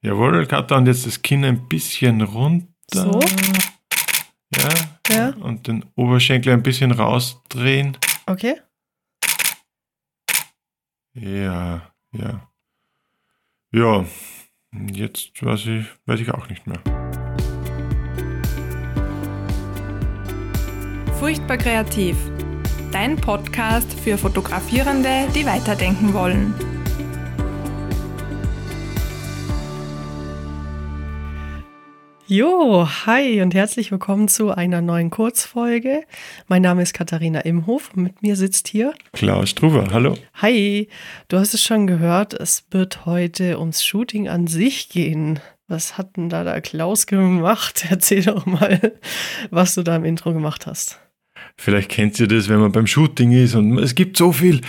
Jawohl, Katha, und jetzt das Kinn ein bisschen runter. So? Ja. Ja. Und den Oberschenkel ein bisschen rausdrehen. Okay. Ja, ja. Ja, jetzt weiß ich, weiß ich auch nicht mehr. Furchtbar kreativ. Dein Podcast für Fotografierende, die weiterdenken wollen. Jo, hi und herzlich willkommen zu einer neuen Kurzfolge. Mein Name ist Katharina Imhof und mit mir sitzt hier. Klaus Struver, hallo. Hi, du hast es schon gehört, es wird heute ums Shooting an sich gehen. Was hat denn da der Klaus gemacht? Erzähl doch mal, was du da im Intro gemacht hast. Vielleicht kennt ihr das, wenn man beim Shooting ist und es gibt so viel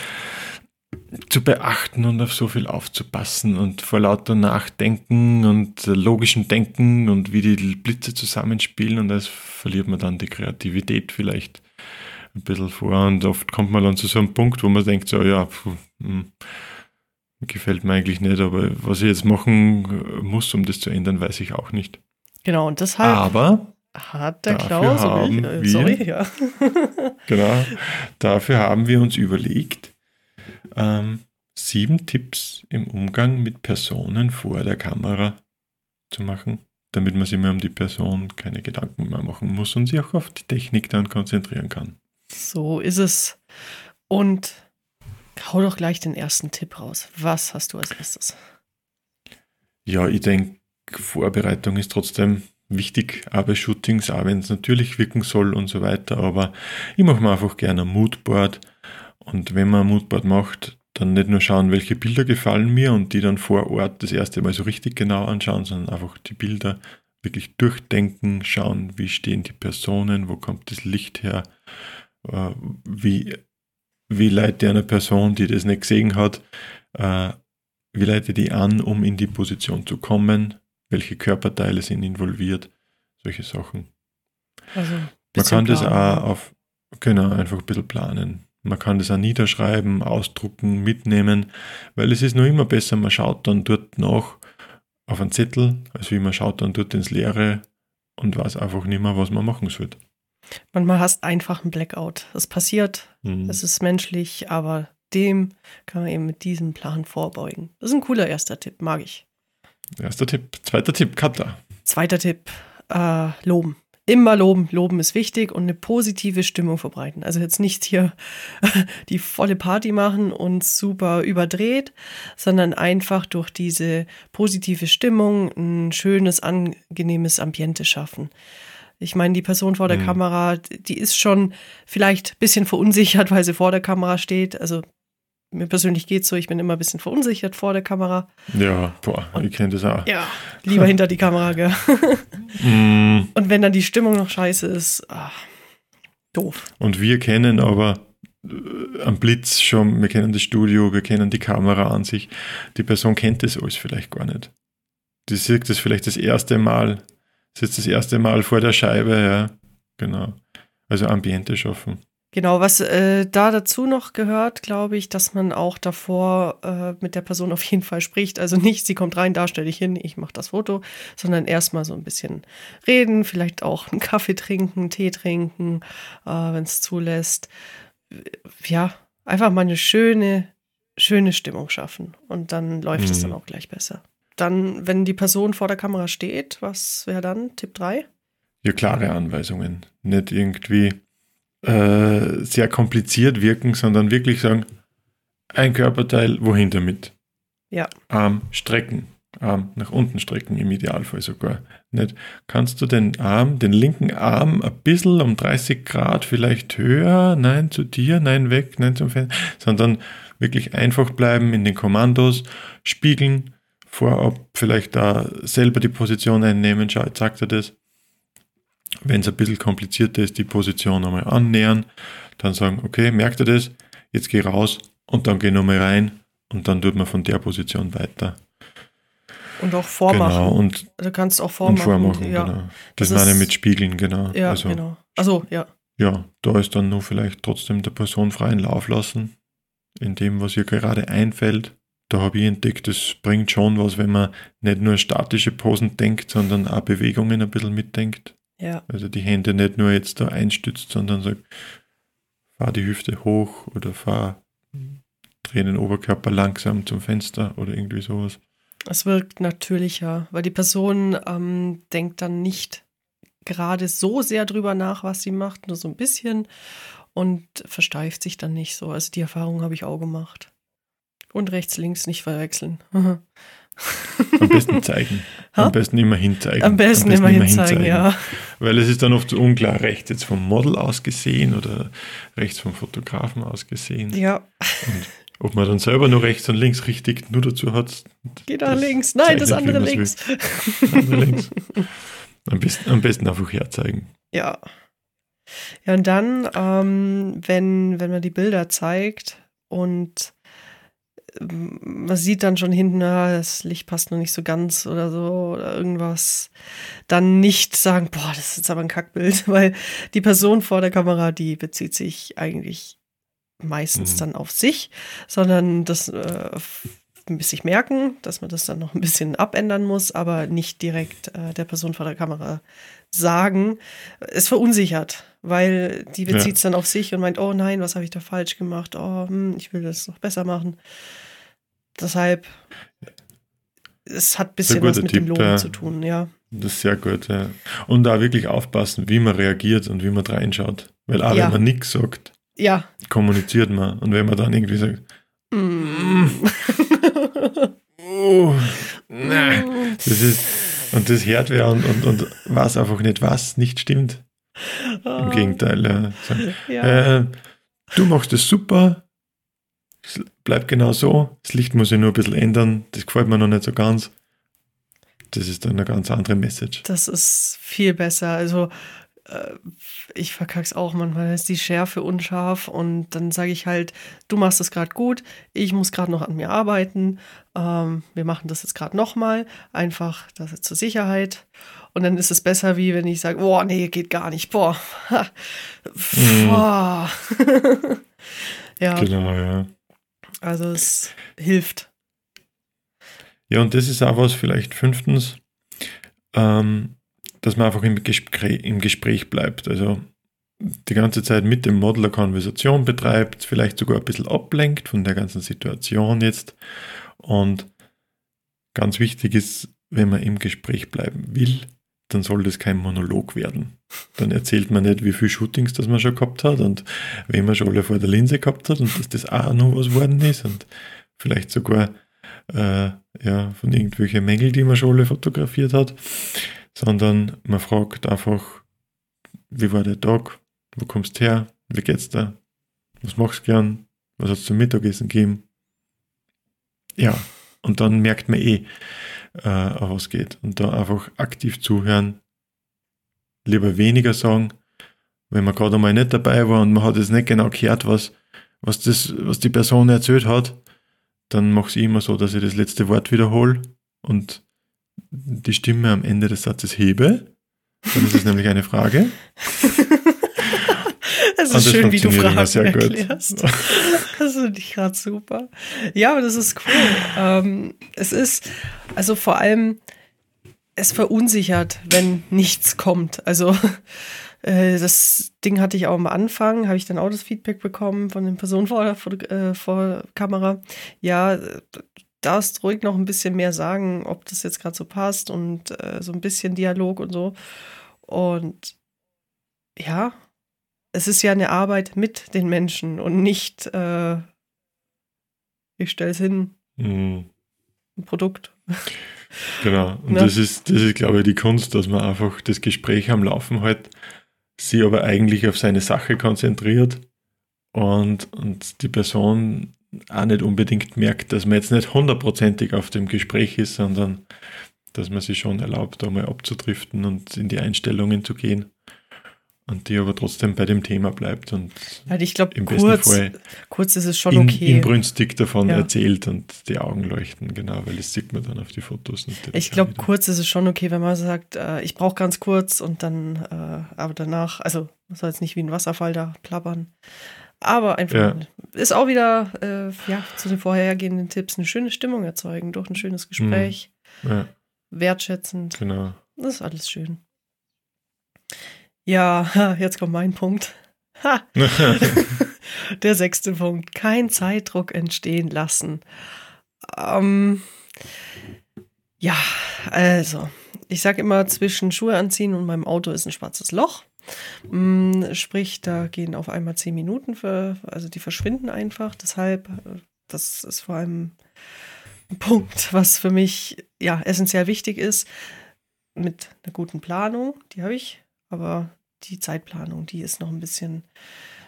zu beachten und auf so viel aufzupassen und vor lauter Nachdenken und logischem Denken und wie die Blitze zusammenspielen und das verliert man dann die Kreativität vielleicht ein bisschen vor und oft kommt man dann zu so einem Punkt, wo man denkt, so ja, puh, hm, gefällt mir eigentlich nicht, aber was ich jetzt machen muss, um das zu ändern, weiß ich auch nicht. Genau, und deshalb Aber hat der Klaus, haben ich, äh, wir- sorry, ja. Genau. Dafür haben wir uns überlegt, ähm, sieben Tipps im Umgang mit Personen vor der Kamera zu machen, damit man sich mehr um die Person keine Gedanken mehr machen muss und sich auch auf die Technik dann konzentrieren kann. So ist es. Und hau doch gleich den ersten Tipp raus. Was hast du als erstes? Ja, ich denke, Vorbereitung ist trotzdem wichtig, bei Shootings, auch wenn es natürlich wirken soll und so weiter, aber ich mache mir einfach gerne ein Moodboard und wenn man ein Moodboard macht, dann nicht nur schauen, welche Bilder gefallen mir und die dann vor Ort das erste Mal so richtig genau anschauen, sondern einfach die Bilder wirklich durchdenken, schauen, wie stehen die Personen, wo kommt das Licht her, äh, wie, wie leite eine Person, die das nicht gesehen hat, äh, wie leite die an, um in die Position zu kommen, welche Körperteile sind involviert, solche Sachen. Also, Man kann das planen. auch auf, genau, einfach ein bisschen planen. Man kann das auch niederschreiben, ausdrucken, mitnehmen, weil es ist noch immer besser, man schaut dann dort nach auf einen Zettel, als wie man schaut dann dort ins Leere und weiß einfach nicht mehr, was man machen soll. Manchmal hast einfach einen Blackout. Das passiert, Mhm. es ist menschlich, aber dem kann man eben mit diesem Plan vorbeugen. Das ist ein cooler erster Tipp, mag ich. Erster Tipp. Zweiter Tipp, Kata. Zweiter Tipp, äh, loben. Immer loben. Loben ist wichtig und eine positive Stimmung verbreiten. Also jetzt nicht hier die volle Party machen und super überdreht, sondern einfach durch diese positive Stimmung ein schönes, angenehmes Ambiente schaffen. Ich meine, die Person vor der Mhm. Kamera, die ist schon vielleicht ein bisschen verunsichert, weil sie vor der Kamera steht. Also mir persönlich geht so, ich bin immer ein bisschen verunsichert vor der Kamera. Ja, boah, ich kenne das auch. Ja, lieber hinter die Kamera, gell? Mm, Und wenn dann die Stimmung noch scheiße ist, ah, doof. Und wir kennen aber äh, am Blitz schon, wir kennen das Studio, wir kennen die Kamera an sich. Die Person kennt das alles vielleicht gar nicht. Die sieht das vielleicht das erste Mal, sitzt das erste Mal vor der Scheibe, ja. Genau. Also Ambiente schaffen. Genau, was äh, da dazu noch gehört, glaube ich, dass man auch davor äh, mit der Person auf jeden Fall spricht. Also nicht, sie kommt rein, da stelle ich hin, ich mache das Foto, sondern erstmal so ein bisschen reden, vielleicht auch einen Kaffee trinken, Tee trinken, äh, wenn es zulässt. Ja, einfach mal eine schöne, schöne Stimmung schaffen. Und dann läuft es Mhm. dann auch gleich besser. Dann, wenn die Person vor der Kamera steht, was wäre dann Tipp 3? Ja, klare Anweisungen. Nicht irgendwie äh, sehr kompliziert wirken, sondern wirklich sagen, ein Körperteil, wohin damit? Ja. Arm strecken, Arm nach unten strecken, im Idealfall sogar. Nicht, kannst du den Arm, den linken Arm ein bisschen um 30 Grad vielleicht höher, nein zu dir, nein weg, nein zum Fenster, sondern wirklich einfach bleiben in den Kommandos, spiegeln, vorab vielleicht da selber die Position einnehmen, schau, sagt er das. Wenn es ein bisschen komplizierter ist, die Position einmal annähern, dann sagen, okay, merkt ihr das? Jetzt geh raus und dann geh nochmal rein und dann tut man von der Position weiter. Und auch vormachen. Genau, und, Du kannst auch und vormachen. vormachen, ja. genau. Das, Das meine ich mit Spiegeln, genau. Ja, also, genau. Also, ja. ja, da ist dann nur vielleicht trotzdem der Person freien Lauf lassen, in dem, was ihr gerade einfällt. da habe ich entdeckt, das bringt schon was, wenn man nicht nur statische Posen denkt, sondern auch Bewegungen ein bisschen mitdenkt. Ja. Also die Hände nicht nur jetzt da einstützt, sondern sagt, fahr die Hüfte hoch oder fahr, dreh den Oberkörper langsam zum Fenster oder irgendwie sowas. Es wirkt natürlicher, weil die Person ähm, denkt dann nicht gerade so sehr drüber nach, was sie macht, nur so ein bisschen und versteift sich dann nicht so. Also die Erfahrung habe ich auch gemacht. Und rechts, links nicht verwechseln. Am besten zeigen. Am besten immer hinzeigen. Am besten, Am besten immer, immer hinzeigen, ja. Weil es ist dann oft so unklar, rechts jetzt vom Model aus gesehen oder rechts vom Fotografen aus gesehen. Ja. Und ob man dann selber nur rechts und links richtig nur dazu hat. Geh da links. Nein, das andere links. Das andere links. Am besten, am besten einfach herzeigen. Ja. Ja, und dann, ähm, wenn, wenn man die Bilder zeigt und man sieht dann schon hinten, ah, das Licht passt noch nicht so ganz oder so oder irgendwas, dann nicht sagen, boah, das ist jetzt aber ein Kackbild, weil die Person vor der Kamera, die bezieht sich eigentlich meistens mhm. dann auf sich, sondern das äh, sich merken, dass man das dann noch ein bisschen abändern muss, aber nicht direkt äh, der Person vor der Kamera sagen. Es verunsichert, weil die bezieht es ja. dann auf sich und meint, oh nein, was habe ich da falsch gemacht? Oh, hm, ich will das noch besser machen. Deshalb, es hat ein bisschen was mit Tipp, dem Lohn ja. zu tun, ja. Das ist sehr gut, ja. Und da wirklich aufpassen, wie man reagiert und wie man reinschaut. Weil auch ja. wenn man nichts sagt, ja. kommuniziert man. Und wenn man dann irgendwie sagt, mm. oh, nein, das ist, und das hört wer und, und, und weiß einfach nicht, was nicht stimmt. Im ah. Gegenteil, ja. So, ja. Äh, du machst es super, bleibt genau so, das Licht muss ich nur ein bisschen ändern, das gefällt mir noch nicht so ganz. Das ist dann eine ganz andere Message. Das ist viel besser. Also äh, ich verkack's auch manchmal, ist die Schärfe unscharf und dann sage ich halt, du machst es gerade gut, ich muss gerade noch an mir arbeiten, ähm, wir machen das jetzt gerade nochmal, einfach das zur Sicherheit und dann ist es besser, wie wenn ich sage, boah, nee, geht gar nicht, boah, mhm. boah. ja. Genau, ja. Also es hilft. Ja, und das ist auch was vielleicht fünftens, ähm, dass man einfach im Gespräch, im Gespräch bleibt. Also die ganze Zeit mit dem Model eine Konversation betreibt, vielleicht sogar ein bisschen ablenkt von der ganzen Situation jetzt. Und ganz wichtig ist, wenn man im Gespräch bleiben will, dann soll das kein Monolog werden. Dann erzählt man nicht, wie viele Shootings das man schon gehabt hat und wen man schon alle vor der Linse gehabt hat und dass das auch noch was worden ist und vielleicht sogar äh, ja, von irgendwelchen Mängeln, die man schon alle fotografiert hat, sondern man fragt einfach, wie war der Tag, wo kommst du her, wie geht's dir, was machst du gern, was hast du zum Mittagessen gegeben. Ja, und dann merkt man eh, äh, auf was geht. Und da einfach aktiv zuhören, lieber weniger sagen, wenn man gerade einmal nicht dabei war und man hat jetzt nicht genau gehört, was, was, das, was die Person erzählt hat, dann mache ich immer so, dass ich das letzte Wort wiederhole und die Stimme am Ende des Satzes hebe. Dann ist es nämlich eine Frage. Es ist schön, wie du Fragen sehr erklärst. Gut. Das finde ich gerade super. Ja, aber das ist cool. Ähm, es ist, also vor allem, es verunsichert, wenn nichts kommt. Also äh, das Ding hatte ich auch am Anfang, habe ich dann auch das Feedback bekommen von den Personen vor, vor, äh, vor Kamera. Ja, darfst ruhig noch ein bisschen mehr sagen, ob das jetzt gerade so passt und äh, so ein bisschen Dialog und so. Und ja, es ist ja eine Arbeit mit den Menschen und nicht, äh, ich stelle es hin, mhm. ein Produkt. Genau, und ja. das ist, das ist, glaube ich, die Kunst, dass man einfach das Gespräch am Laufen hält, sie aber eigentlich auf seine Sache konzentriert und, und die Person auch nicht unbedingt merkt, dass man jetzt nicht hundertprozentig auf dem Gespräch ist, sondern dass man sich schon erlaubt, da mal abzudriften und in die Einstellungen zu gehen. Und die aber trotzdem bei dem Thema bleibt und also ich glaube, kurz, kurz ist es schon in, okay. inbrünstig davon ja. erzählt und die Augen leuchten, genau, weil das sieht man dann auf die Fotos. Ich glaube, kurz ist es schon okay, wenn man sagt, äh, ich brauche ganz kurz und dann, äh, aber danach, also man soll jetzt nicht wie ein Wasserfall da plappern. Aber einfach Ja. ist auch wieder äh, ja, zu den vorhergehenden Tipps eine schöne Stimmung erzeugen durch ein schönes Gespräch, Ja, wertschätzend. genau. Das ist alles schön. Ja, jetzt kommt mein Punkt. Ha, der sechste Punkt. Kein Zeitdruck entstehen lassen. Ähm, ja, also, ich sage immer, zwischen Schuhe anziehen und meinem Auto ist ein schwarzes Loch. Mm, Sprich, da gehen auf einmal zehn Minuten, für, also die verschwinden einfach. Deshalb, äh, das ist vor allem ein Punkt, was für mich ja essentiell wichtig ist. Mit einer guten Planung, die habe ich, aber die Zeitplanung, die ist noch ein bisschen.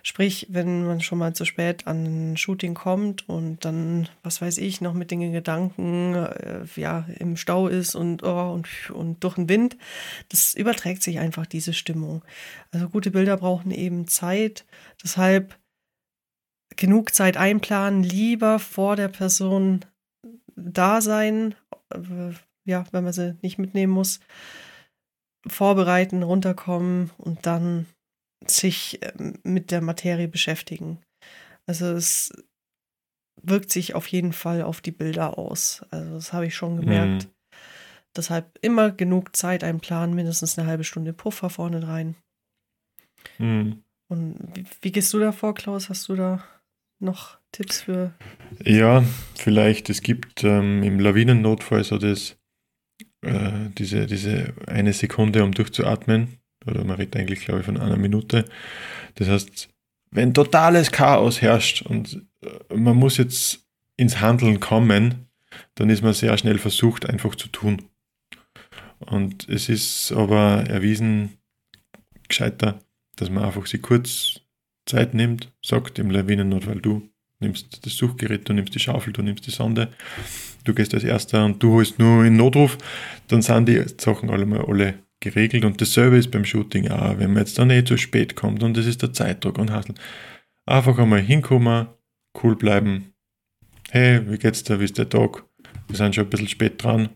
Sprich, wenn man schon mal zu spät an ein Shooting kommt und dann, was weiß ich, noch mit den Gedanken äh, ja, im Stau ist und, oh, und, und durch den Wind, das überträgt sich einfach diese Stimmung. Also gute Bilder brauchen eben Zeit. Deshalb genug Zeit einplanen, lieber vor der Person da sein, äh, ja, wenn man sie nicht mitnehmen muss, vorbereiten, runterkommen und dann sich ähm, mit der Materie beschäftigen. Also es wirkt sich auf jeden Fall auf die Bilder aus. Also das habe ich schon gemerkt. Deshalb immer genug Zeit einplanen, mindestens eine halbe Stunde Puffer vorne rein. Mhm. Und wie, wie gehst du da vor, Klaus? Hast du da noch Tipps für? Ja, vielleicht, es gibt ähm, im Lawinennotfall so das, äh, diese, diese eine Sekunde, um durchzuatmen. Oder man redet eigentlich, glaube ich, von einer Minute. Das heißt, wenn totales Chaos herrscht und äh, man muss jetzt ins Handeln kommen, dann ist man sehr schnell versucht, einfach zu tun. Und es ist aber erwiesen gescheiter, dass man einfach sich kurz Zeit nimmt, sagt im Lawinennotfall, du nimmst das Suchgerät, du nimmst die Schaufel, du nimmst die Sonde, du gehst als Erster und du holst nur in Notruf, dann sind die Sachen alle mal alle geregelt und dasselbe ist beim Shooting auch, wenn man jetzt dann eh zu spät kommt und das ist der Zeitdruck und Hassel. Einfach einmal hinkommen, cool bleiben. Hey, wie geht's dir, wie ist der Tag? Wir sind schon ein bisschen spät dran.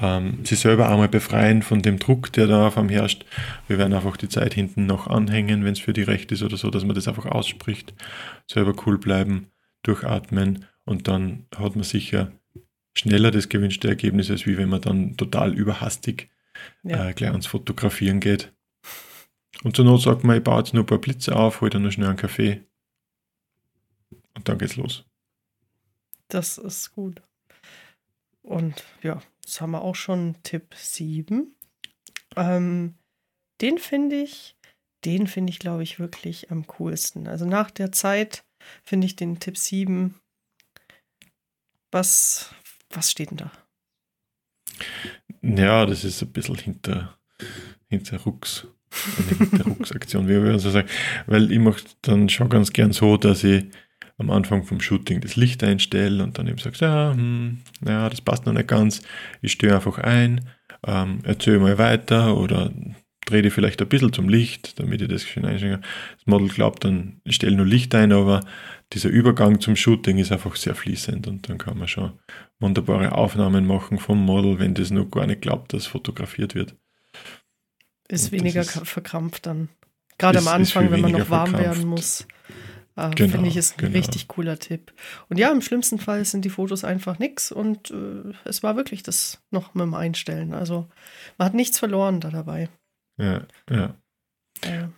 Ähm, sie selber einmal befreien von dem Druck, der da auf einem herrscht. Wir werden einfach die Zeit hinten noch anhängen, wenn es für die recht ist oder so, dass man das einfach ausspricht. Selber cool bleiben, durchatmen und dann hat man sicher schneller das gewünschte Ergebnis, als wie wenn man dann total überhastig Ja. äh, gleich ans Fotografieren geht. Und zur Not sagt man, ich baue jetzt nur ein paar Blitze auf, hol dann noch schnell einen Kaffee und dann geht's los. Das ist gut. Und ja, das haben wir auch schon Tipp 7. Ähm, den finde ich, den finde ich, glaube ich, wirklich am coolsten. Also nach der Zeit finde ich den Tipp 7. Was, was steht denn da? Ja, das ist ein bisschen hinter, hinter Rucks. Eine Hinterrucksaktion, wie wir so sagen. Weil ich mache dann schon ganz gern so, dass ich am Anfang vom Shooting das Licht einstelle und dann eben sage, ja, hm, ja, das passt noch nicht ganz. Ich störe einfach ein, ähm, erzähle mal weiter oder drehe die vielleicht ein bisschen zum Licht, damit ich das schön einstellen kann. Das Model glaubt dann, ich stelle nur Licht ein, aber dieser Übergang zum Shooting ist einfach sehr fließend und dann kann man schon wunderbare Aufnahmen machen vom Model, wenn das noch gar nicht glaubt, dass fotografiert wird. Ist Und weniger ist- verkrampft dann. Gerade am Anfang, wenn man noch warm verkrampft. werden muss. Äh, Genau, Finde ich, ist ein genau. richtig cooler Tipp. Und ja, im schlimmsten Fall sind die Fotos einfach nix und äh, es war wirklich das noch mit dem Einstellen. Also man hat nichts verloren da dabei. Ja, ja.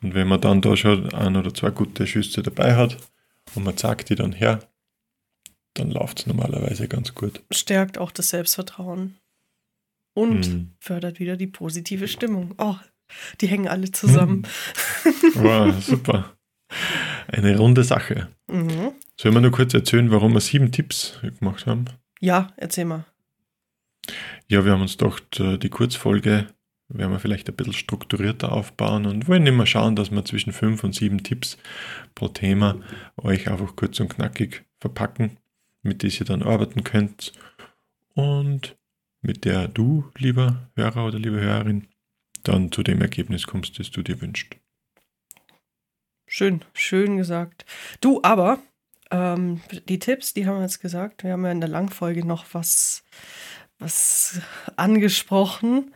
Und wenn man dann da schon ein oder zwei gute Schüsse dabei hat und man zeigt die dann her, dann läuft es normalerweise ganz gut. stärkt auch das Selbstvertrauen und Hm. fördert wieder die positive Stimmung. Oh, die hängen alle zusammen. Wow, super. Eine runde Sache. Mhm. Sollen wir nur kurz erzählen, warum wir sieben Tipps gemacht haben? Ja, erzähl mal. Ja, wir haben uns gedacht, äh, die Kurzfolge werden wir vielleicht ein bisschen strukturierter aufbauen und wollen immer schauen, dass wir zwischen fünf und sieben Tipps pro Thema euch einfach kurz und knackig verpacken, mit denen ihr dann arbeiten könnt und mit der du, lieber Hörer oder liebe Hörerin, dann zu dem Ergebnis kommst, das du dir wünschst. Schön, schön gesagt. Du, aber ähm, die Tipps, die haben wir jetzt gesagt. Wir haben ja in der Langfolge noch was, was angesprochen,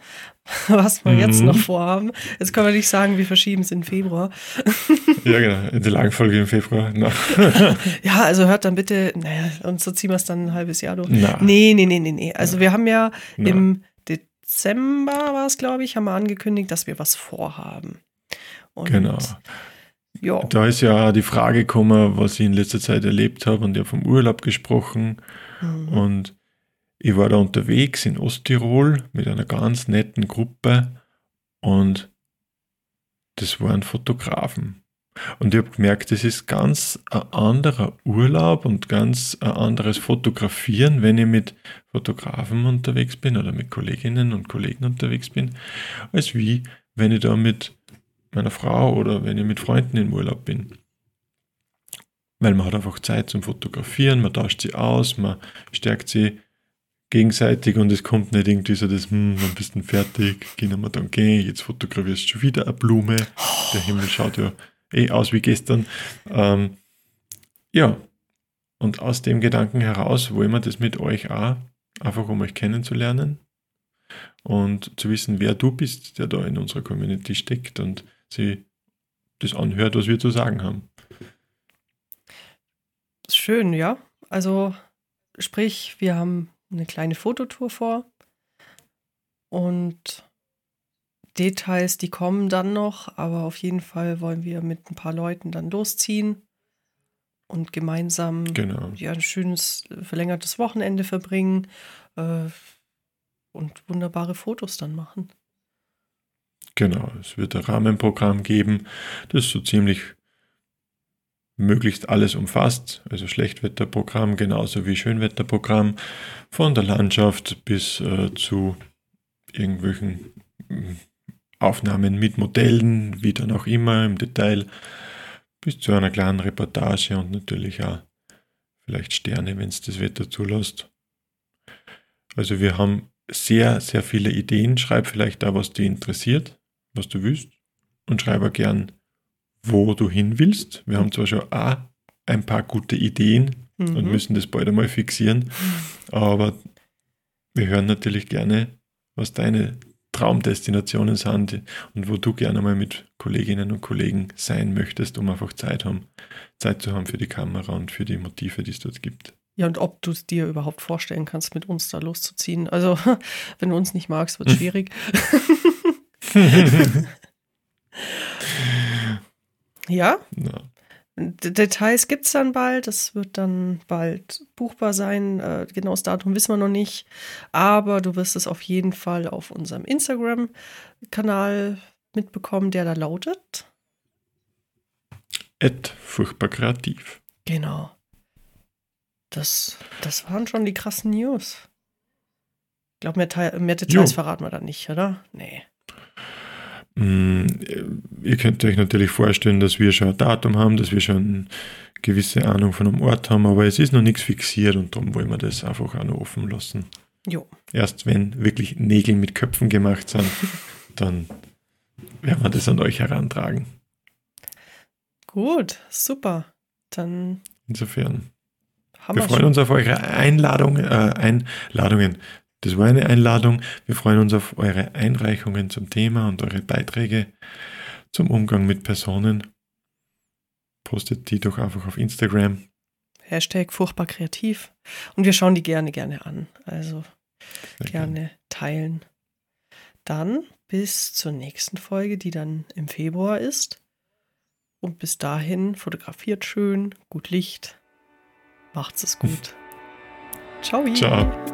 was wir mhm. jetzt noch vorhaben. Jetzt können wir nicht sagen, wir verschieben es in Februar. ja, genau, in der Langfolge im Februar. No. ja, also hört dann bitte, naja, und so ziehen wir es dann ein halbes Jahr durch. Na. Nee, nee, nee, nee, nee. Also wir haben ja Na. im Dezember war es, glaube ich, haben wir angekündigt, dass wir was vorhaben. Und genau. Ja. Da ist ja die Frage gekommen, was ich in letzter Zeit erlebt habe und ja vom Urlaub gesprochen. Mhm. Und ich war da unterwegs in Osttirol mit einer ganz netten Gruppe und das waren Fotografen. Und ich habe gemerkt, das ist ganz ein anderer Urlaub und ganz ein anderes Fotografieren, wenn ich mit Fotografen unterwegs bin oder mit Kolleginnen und Kollegen unterwegs bin, als wie wenn ich da mit meiner Frau oder wenn ich mit Freunden im Urlaub bin. Weil man hat einfach Zeit zum Fotografieren, man tauscht sie aus, man stärkt sie gegenseitig und es kommt nicht irgendwie so das, hm, wann bist du fertig, gehen wir dann gehen, jetzt fotografierst du schon wieder eine Blume, der Himmel schaut ja eh aus wie gestern. Ähm, ja, und aus dem Gedanken heraus wollen wir das mit euch auch, einfach um euch kennenzulernen und zu wissen, wer du bist, der da in unserer Community steckt und sie das anhört, was wir zu sagen haben. Schön, ja. Also sprich, wir haben eine kleine Fototour vor und Details, die kommen dann noch, aber auf jeden Fall wollen wir mit ein paar Leuten dann losziehen und gemeinsam genau. ja, ein schönes verlängertes Wochenende verbringen äh, und wunderbare Fotos dann machen. Genau, es wird ein Rahmenprogramm geben, das so ziemlich möglichst alles umfasst, also Schlechtwetterprogramm genauso wie Schönwetterprogramm, von der Landschaft bis äh, zu irgendwelchen hm, Aufnahmen mit Modellen, wie dann auch immer im Detail, bis zu einer kleinen Reportage und natürlich auch vielleicht Sterne, wenn es das Wetter zulässt. Also wir haben sehr, sehr viele Ideen. Schreib vielleicht da, was dich interessiert was du willst und schreibe gern, wo du hin willst. Wir haben zwar schon auch ein paar gute Ideen mhm. und müssen das bald einmal fixieren, aber wir hören natürlich gerne, was deine Traumdestinationen sind und wo du gerne mal mit Kolleginnen und Kollegen sein möchtest, um einfach Zeit, haben, Zeit zu haben für die Kamera und für die Motive, die es dort gibt. Ja, und ob du es dir überhaupt vorstellen kannst, mit uns da loszuziehen. Also, wenn du uns nicht magst, wird es schwierig. ja. ja. Details gibt es dann bald. Das wird dann bald buchbar sein. Äh, genaues Datum wissen wir noch nicht. Aber du wirst es auf jeden Fall auf unserem Instagram-Kanal mitbekommen, der da lautet. Et furchtbar kreativ. Genau. Das, das waren schon die krassen News. Ich glaube, mehr, mehr Details jo. verraten wir dann nicht, oder? Nee. Mm, ihr könnt euch natürlich vorstellen, dass wir schon ein Datum haben, dass wir schon eine gewisse Ahnung von einem Ort haben, aber es ist noch nichts fixiert und darum wollen wir das einfach auch noch offen lassen. Jo. Erst wenn wirklich Nägel mit Köpfen gemacht sind, dann werden wir das an euch herantragen. Gut, super. Dann. Insofern. wir freuen schon. uns auf eure Einladung, äh, Einladungen. Das war eine Einladung. Wir freuen uns auf eure Einreichungen zum Thema und eure Beiträge zum Umgang mit Personen. Postet die doch einfach auf Instagram. Hashtag furchtbar kreativ. Und wir schauen die gerne, gerne an. Also Sehr gerne gern. teilen. Dann bis zur nächsten Folge, die dann im Februar ist. Und bis dahin fotografiert schön, gut Licht. Macht's es gut. Ciao. Ciao.